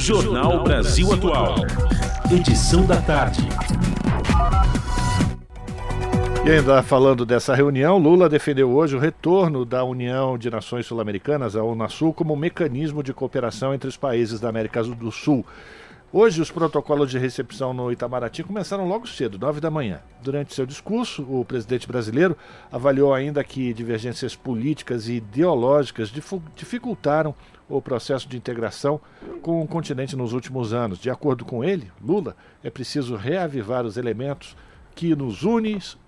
Jornal Brasil Atual. Edição da tarde. E ainda falando dessa reunião, Lula defendeu hoje o retorno da União de Nações Sul-Americanas, a Unasul, como um mecanismo de cooperação entre os países da América do Sul. Hoje, os protocolos de recepção no Itamaraty começaram logo cedo, 9 da manhã. Durante seu discurso, o presidente brasileiro avaliou ainda que divergências políticas e ideológicas dificultaram o processo de integração com o continente nos últimos anos. De acordo com ele, Lula, é preciso reavivar os elementos que nos,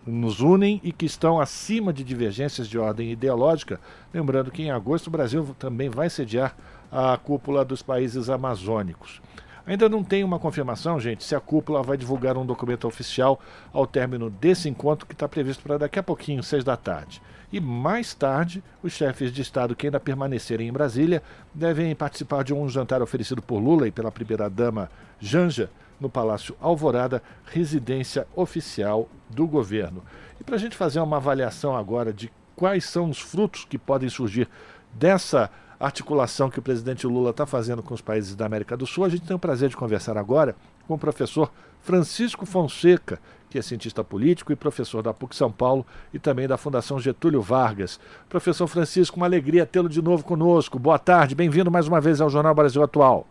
nos unem e que estão acima de divergências de ordem ideológica. Lembrando que em agosto o Brasil também vai sediar a cúpula dos países amazônicos. Ainda não tem uma confirmação, gente, se a cúpula vai divulgar um documento oficial ao término desse encontro que está previsto para daqui a pouquinho, seis da tarde. E mais tarde, os chefes de Estado que ainda permanecerem em Brasília devem participar de um jantar oferecido por Lula e pela primeira-dama Janja no Palácio Alvorada, residência oficial do governo. E para a gente fazer uma avaliação agora de quais são os frutos que podem surgir dessa articulação que o presidente Lula está fazendo com os países da América do Sul, a gente tem o prazer de conversar agora com o professor Francisco Fonseca, que é cientista político e professor da PUC São Paulo e também da Fundação Getúlio Vargas. Professor Francisco, uma alegria tê-lo de novo conosco. Boa tarde, bem-vindo mais uma vez ao Jornal Brasil Atual.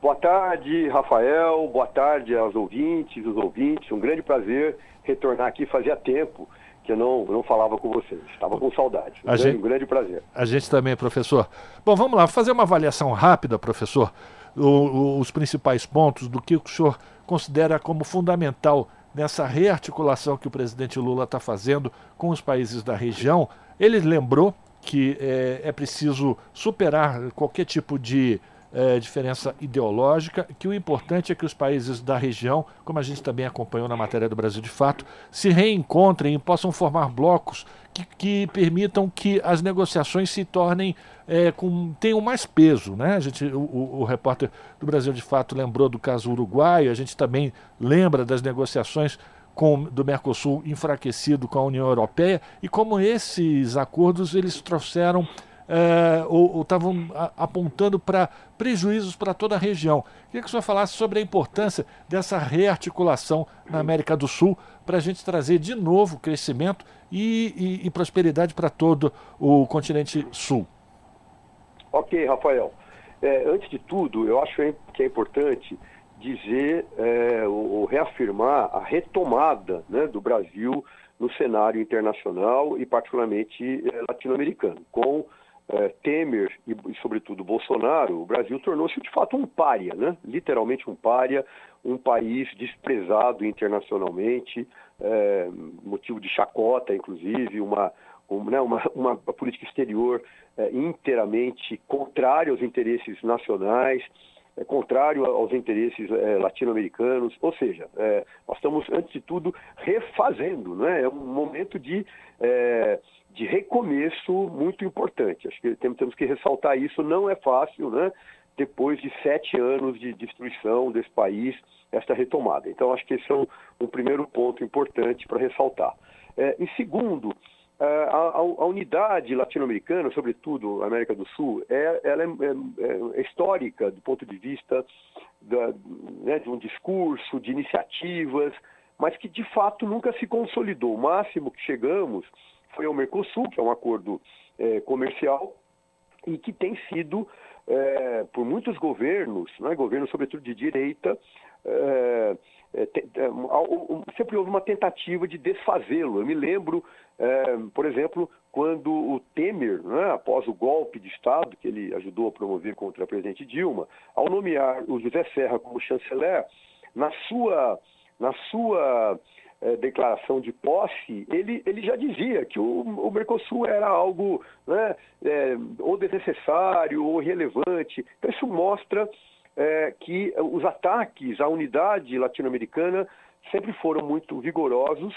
Boa tarde, Rafael. Boa tarde aos ouvintes, os ouvintes. Um grande prazer retornar aqui. Fazia tempo que eu não, não falava com vocês. Estava com saudade. Um, grande, gente, um grande prazer. A gente também, professor. Bom, vamos lá, fazer uma avaliação rápida, professor, o, o, os principais pontos do que o senhor considera como fundamental nessa rearticulação que o presidente Lula está fazendo com os países da região. Ele lembrou que é, é preciso superar qualquer tipo de é, diferença ideológica, que o importante é que os países da região, como a gente também acompanhou na matéria do Brasil de Fato, se reencontrem e possam formar blocos que, que permitam que as negociações se tornem é, com tenham mais peso, né? A gente, o, o, o, repórter do Brasil de Fato lembrou do caso uruguaio, a gente também lembra das negociações com, do Mercosul enfraquecido com a União Europeia e como esses acordos eles trouxeram é, ou estavam apontando para prejuízos para toda a região. Queria que o senhor falasse sobre a importância dessa rearticulação na América do Sul para a gente trazer de novo crescimento e, e, e prosperidade para todo o continente sul. Ok, Rafael. É, antes de tudo, eu acho que é importante dizer é, ou, reafirmar a retomada né, do Brasil no cenário internacional e particularmente é, latino-americano, com é, Temer e, e, sobretudo, Bolsonaro, o Brasil tornou-se de fato um pária, né? literalmente um pária, um país desprezado internacionalmente, é, motivo de chacota, inclusive, uma, um, né, uma, uma, política exterior é, inteiramente contrária aos interesses nacionais, é, contrário aos interesses é, latino-americanos, ou seja, é, nós estamos, antes de tudo, refazendo, né? é um momento de é, de recomeço muito importante. Acho que temos que ressaltar isso, não é fácil, né? Depois de sete anos de destruição desse país, esta retomada. Então, acho que esse é um, um primeiro ponto importante para ressaltar. É, em segundo, a, a, a unidade latino-americana, sobretudo América do Sul, é, ela é, é, é histórica do ponto de vista da, né, de um discurso, de iniciativas, mas que de fato nunca se consolidou. O máximo que chegamos foi ao Mercosul, que é um acordo é, comercial, e que tem sido, é, por muitos governos, né, governos sobretudo de direita, é, é é, sempre houve uma tentativa de desfazê-lo. Eu me lembro, é, por exemplo, quando o Temer, né, após o golpe de Estado que ele ajudou a promover contra a presidente Dilma, ao nomear o José Serra como chanceler, na sua, na sua é, declaração de posse, ele, ele já dizia que o, o Mercosul era algo né, é, ou desnecessário ou irrelevante. Então, isso mostra é, que os ataques à unidade latino-americana sempre foram muito vigorosos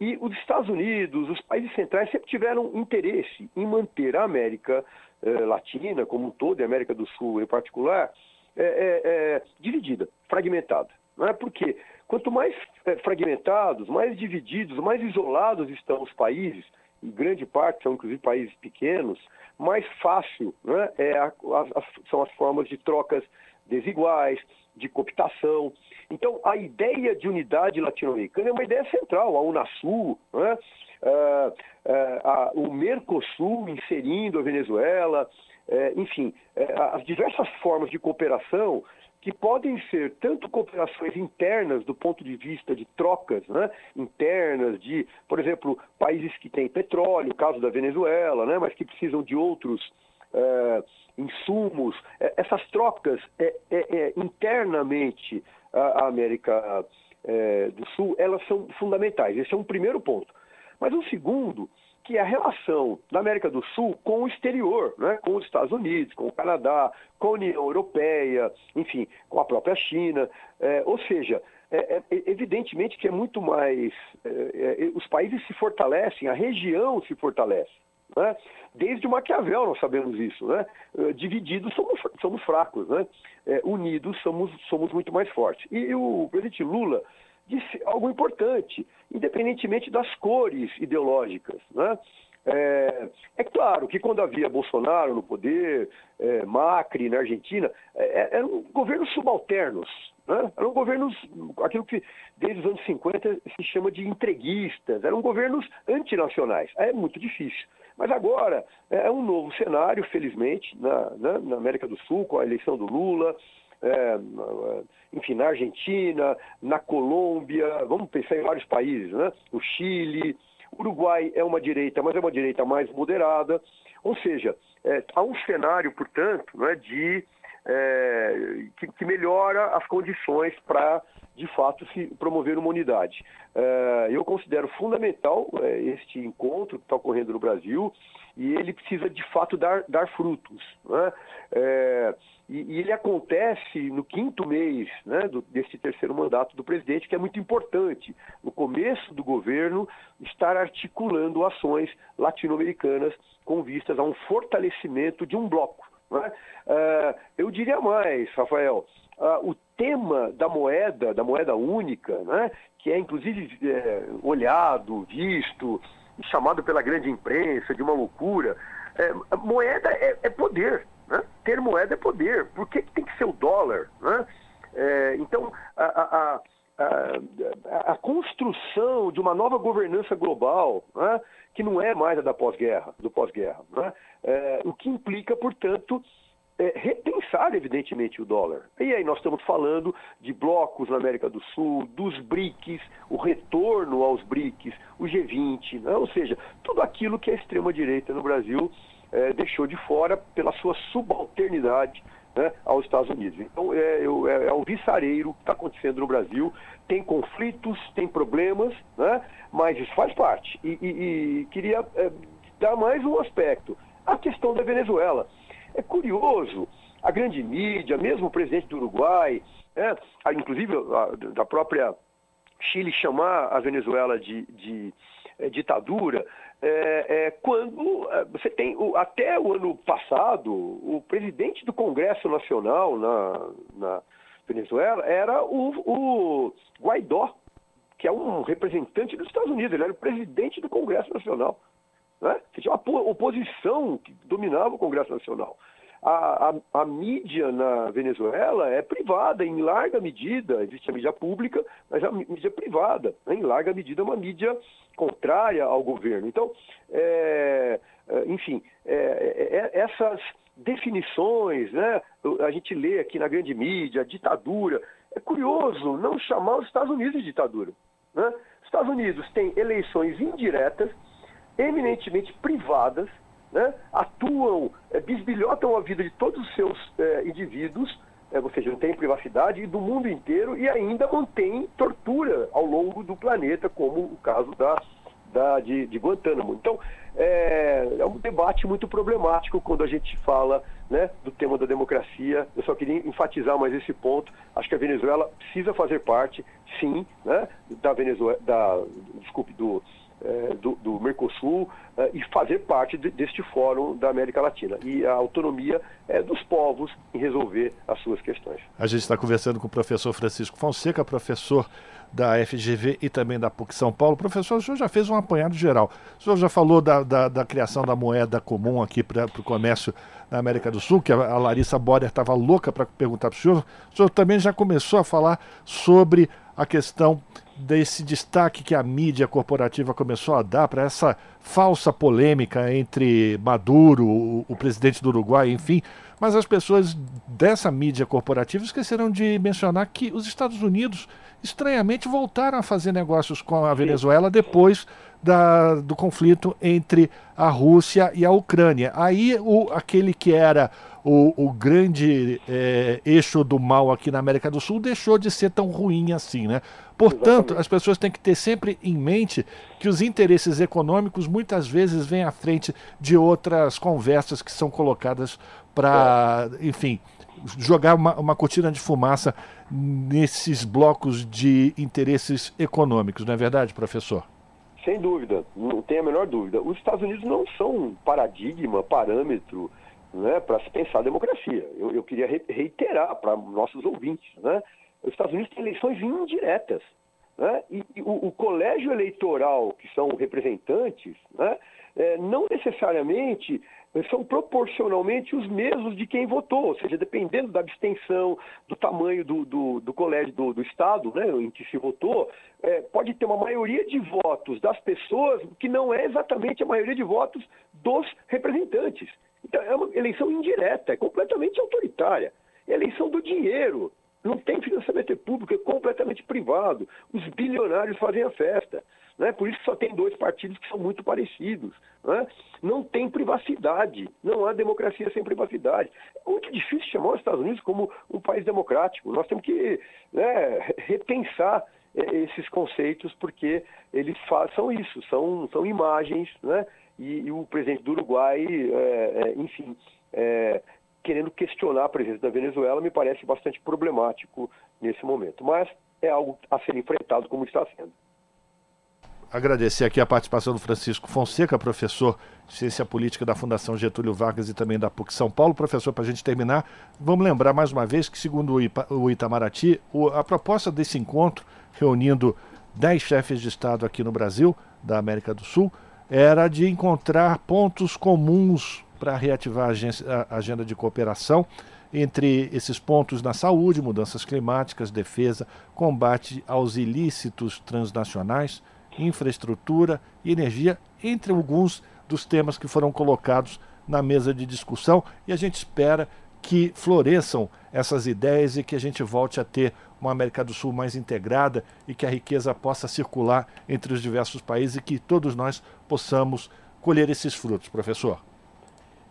e os Estados Unidos, os países centrais sempre tiveram interesse em manter a América é, Latina como um todo, e a América do Sul em particular, é, é, dividida, fragmentada. Não é? Porque quanto mais é, fragmentados, mais divididos, mais isolados estão os países, em grande parte são inclusive países pequenos, mais fácil né, é a, a, são as formas de trocas desiguais, de cooptação. Então, a ideia de unidade latino-americana é uma ideia central, a Unasul, né? uh, uh, o Mercosul inserindo a Venezuela, uh, enfim, as diversas formas de cooperação que podem ser tanto cooperações internas do ponto de vista de trocas né, internas, de, por exemplo, países que têm petróleo, caso da Venezuela, né, mas que precisam de outros insumos. essas trocas é, é, é, internamente a América do Sul, elas são fundamentais. Esse é um primeiro ponto. Mas um segundo, que é a relação da América do Sul com o exterior, né? com os Estados Unidos, com o Canadá, com a União Europeia, enfim, com a própria China. É, ou seja, é, é, evidentemente que é muito mais. É, é, os países se fortalecem, a região se fortalece. Né? Desde Maquiavel nós sabemos isso. Né? É, divididos somos, somos fracos, né? unidos somos, somos muito mais fortes. E, e o presidente Lula disse algo importante, independentemente das cores ideológicas. Né? É, é, claro que quando havia Bolsonaro no poder, é, Macri na Argentina, é, é eram governos subalternos, né? eram governos, aquilo que desde os anos 50 se chama de entreguistas, eram governos antinacionais. É muito difícil. Mas agora é um novo cenário, felizmente, na, na, na América do Sul, com a eleição do Lula, é, enfim, na Argentina, na Colômbia, vamos pensar em vários países, né? O Chile, Uruguai é uma direita, mas é uma direita mais moderada. Ou seja, é, há um cenário, portanto, né, de é, que, que, melhora as condições para, de fato, se promover uma unidade. É, eu considero fundamental é, este encontro que está ocorrendo no Brasil e ele precisa, de fato, dar, dar frutos. Né? É, e, ele acontece no quinto mês né, do, desse terceiro mandato do presidente, que é muito importante, no começo do governo, estar articulando ações latino-americanas com vistas a um fortalecimento de um bloco. Né? Eu diria mais, Rafael, uh, o tema da moeda, da moeda única, né, que é inclusive é, olhado, visto, chamado pela grande imprensa de uma loucura, é, moeda é, é poder. Né? Ter moeda é poder. Por que, que tem que ser o dólar? Né? É, então, a, a, a, a, construção de uma nova governança global, né? que não é mais a da pós-guerra, do pós-guerra, né? é, o que implica, portanto, é, repensar, evidentemente, o dólar. E aí nós estamos falando de blocos na América do Sul, dos BRICS, o retorno aos BRICS, o G20, né? ou seja, tudo aquilo que a extrema-direita no Brasil é, deixou de fora pela sua subalternidade né, aos Estados Unidos. Então, é, é, é o viçareiro que está acontecendo no Brasil. Tem conflitos, tem problemas, né, mas isso faz parte. E, e, e queria é, dar mais um aspecto: a questão da Venezuela. É curioso, a grande mídia, mesmo o presidente do Uruguai, né, inclusive a, da própria Chile chamar a Venezuela de, de é, ditadura, é, é, quando é, você tem, o, até o ano passado, o presidente do Congresso Nacional na, na Venezuela era o, o, Guaidó, que é um representante dos Estados Unidos, ele era o presidente do Congresso Nacional. Né? Você tinha uma oposição que dominava o Congresso Nacional. A, a, a, mídia na Venezuela é privada em larga medida, existe a mídia pública, mas a mídia privada, né? em larga medida, é uma mídia contrária ao governo. Então, é, é enfim, é, é, é, essas definições, né, a gente lê aqui na grande mídia, ditadura. É curioso não chamar os Estados Unidos de ditadura. Né? Os Estados Unidos têm eleições indiretas, eminentemente privadas, né, atuam, é, bisbilhotam a vida de todos os seus é, indivíduos, é, ou seja, não tem privacidade, e do mundo inteiro, e ainda mantém tortura ao longo do planeta, como o caso da, da, de, de Guantánamo. Então, é, é, um debate muito problemático quando a gente fala né, do tema da democracia. Eu só queria enfatizar mais esse ponto. Acho que a Venezuela precisa fazer parte, sim, né, da Venezuela, da, desculpe, do, do, do, Mercosul é, e fazer parte de, deste fórum da América Latina. E a autonomia é dos povos em resolver as suas questões. A gente está conversando com o professor Francisco Fonseca, professor da FGV e também da PUC São Paulo. Professor, o senhor já fez um apanhado geral. O senhor já falou da, da, da criação da moeda comum aqui para o comércio na América do Sul, que a, a Larissa Borer estava louca para perguntar para o senhor. O senhor também já começou a falar sobre a questão desse destaque que a mídia corporativa começou a dar para essa falsa polêmica entre Maduro, o, o, presidente do Uruguai, enfim. Mas as pessoas dessa mídia corporativa esqueceram de mencionar que os Estados Unidos, estranhamente, voltaram a fazer negócios com a Venezuela depois da, do conflito entre a Rússia e a Ucrânia. Aí o, aquele que era o, o grande é, eixo do mal aqui na América do Sul deixou de ser tão ruim assim, né? Portanto, Exatamente. as pessoas têm que ter sempre em mente que os interesses econômicos muitas vezes vêm à frente de outras conversas que são colocadas para, é. enfim, jogar uma, uma cortina de fumaça nesses blocos de interesses econômicos, não é verdade, professor? Sem dúvida, não tem a menor dúvida. Os Estados Unidos não são um paradigma, parâmetro né, para se pensar a democracia. Eu, eu queria reiterar para nossos ouvintes. Né, os Estados Unidos têm eleições indiretas. Né, e, e o, o, colégio eleitoral, que são representantes, né, é, não necessariamente são proporcionalmente os mesmos de quem votou, ou seja, dependendo da abstenção, do tamanho do, do, do colégio do, do, Estado né, em que se votou, é, pode ter uma maioria de votos das pessoas que não é exatamente a maioria de votos dos representantes. Então, é uma eleição indireta, é completamente autoritária. É eleição do dinheiro. Não tem financiamento público, é completamente privado. Os bilionários fazem a festa. Né? Por isso só tem dois partidos que são muito parecidos. Né? Não tem privacidade, não há democracia sem privacidade. É muito difícil chamar os Estados Unidos como um país democrático. Nós temos que né, repensar é, esses conceitos porque eles são isso, são, são imagens, né? E, e o presidente do Uruguai, é, é, enfim, é, querendo questionar a presença da Venezuela me parece bastante problemático nesse momento. Mas é algo a ser enfrentado como está sendo agradecer aqui a participação do Francisco Fonseca, professor de Ciência Política da Fundação Getúlio Vargas e também da PUC São Paulo. Professor, para a gente terminar, vamos lembrar mais uma vez que, segundo o Itamaraty, a proposta desse encontro, reunindo dez chefes de Estado aqui no Brasil, da América do Sul, era de encontrar pontos comuns para reativar a agenda de cooperação entre esses pontos na saúde, mudanças climáticas, defesa, combate aos ilícitos transnacionais, infraestrutura e energia, entre alguns dos temas que foram colocados na mesa de discussão, e a gente espera que floresçam essas ideias e que a gente volte a ter uma América do Sul mais integrada e que a riqueza possa circular entre os diversos países e que todos nós possamos colher esses frutos, professor.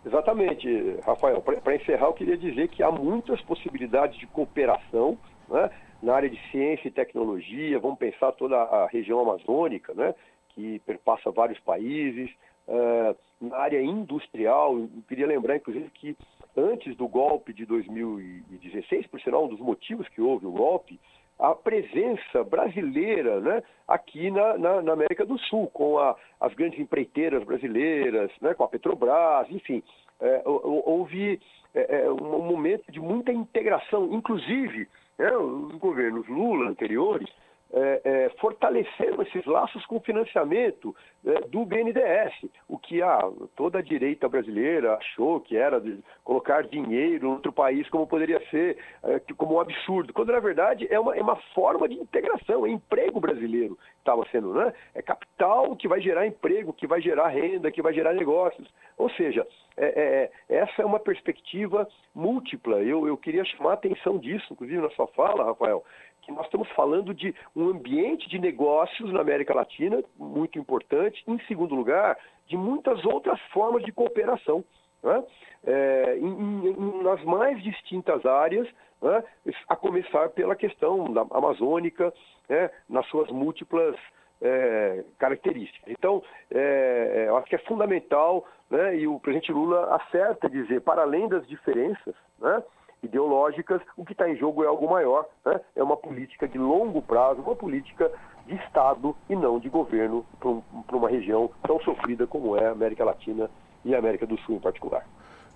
Exatamente, Rafael. Para encerrar, eu queria dizer que há muitas possibilidades de cooperação né, na área de ciência e tecnologia, vamos pensar toda a região amazônica, né, que perpassa vários países, uh, na área industrial, eu queria lembrar, inclusive, que antes do golpe de 2016, por sinal, um dos motivos que houve o golpe, a presença brasileira né, aqui na, na, na América do Sul, com a, as grandes empreiteiras brasileiras, né, com a Petrobras, enfim, é, houve é, um momento de muita integração, inclusive é, os governos Lula anteriores é, é, fortaleceram esses laços com financiamento é, do BNDES, o que a, toda a direita brasileira achou que era colocar dinheiro em outro país como poderia ser, é, como um absurdo, quando na verdade é uma, é uma forma de integração, é emprego brasileiro que estava sendo, né? É capital que vai gerar emprego, que vai gerar renda, que vai gerar negócios. Ou seja, é, é, essa é uma perspectiva múltipla. Eu, eu queria chamar a atenção disso, inclusive na sua fala, Rafael, que nós estamos falando de um ambiente de negócios na América Latina muito importante, em segundo lugar, de muitas outras formas de cooperação. Né? É, em, em, nas mais distintas áreas, né? a começar pela questão da amazônica, né? nas suas múltiplas é, características. Então, é, é eu acho que é fundamental, né? e o presidente Lula acerta dizer, para além das diferenças, né? Ideológicas, o que está em jogo é algo maior, né? é uma política de longo prazo, uma política de Estado e não de governo para um, uma região tão sofrida como é a América Latina e a América do Sul em particular.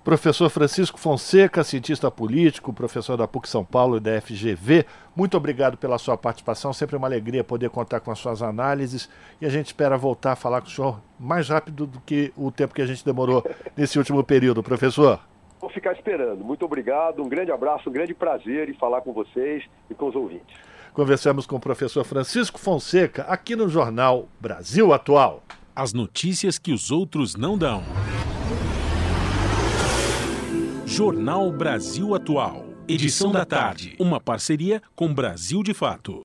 Professor Francisco Fonseca, cientista político, professor da PUC São Paulo e da FGV, muito obrigado pela sua participação. Sempre uma alegria poder contar com as suas análises e a gente espera voltar a falar com o senhor mais rápido do que o tempo que a gente demorou nesse último período, professor. Vou ficar esperando. Muito obrigado, um grande abraço, um grande prazer em falar com vocês e com os ouvintes. Conversamos com o professor Francisco Fonseca aqui no jornal Brasil Atual. As notícias que os outros não dão. Jornal Brasil Atual. Edição da tarde. Uma parceria com Brasil de Fato.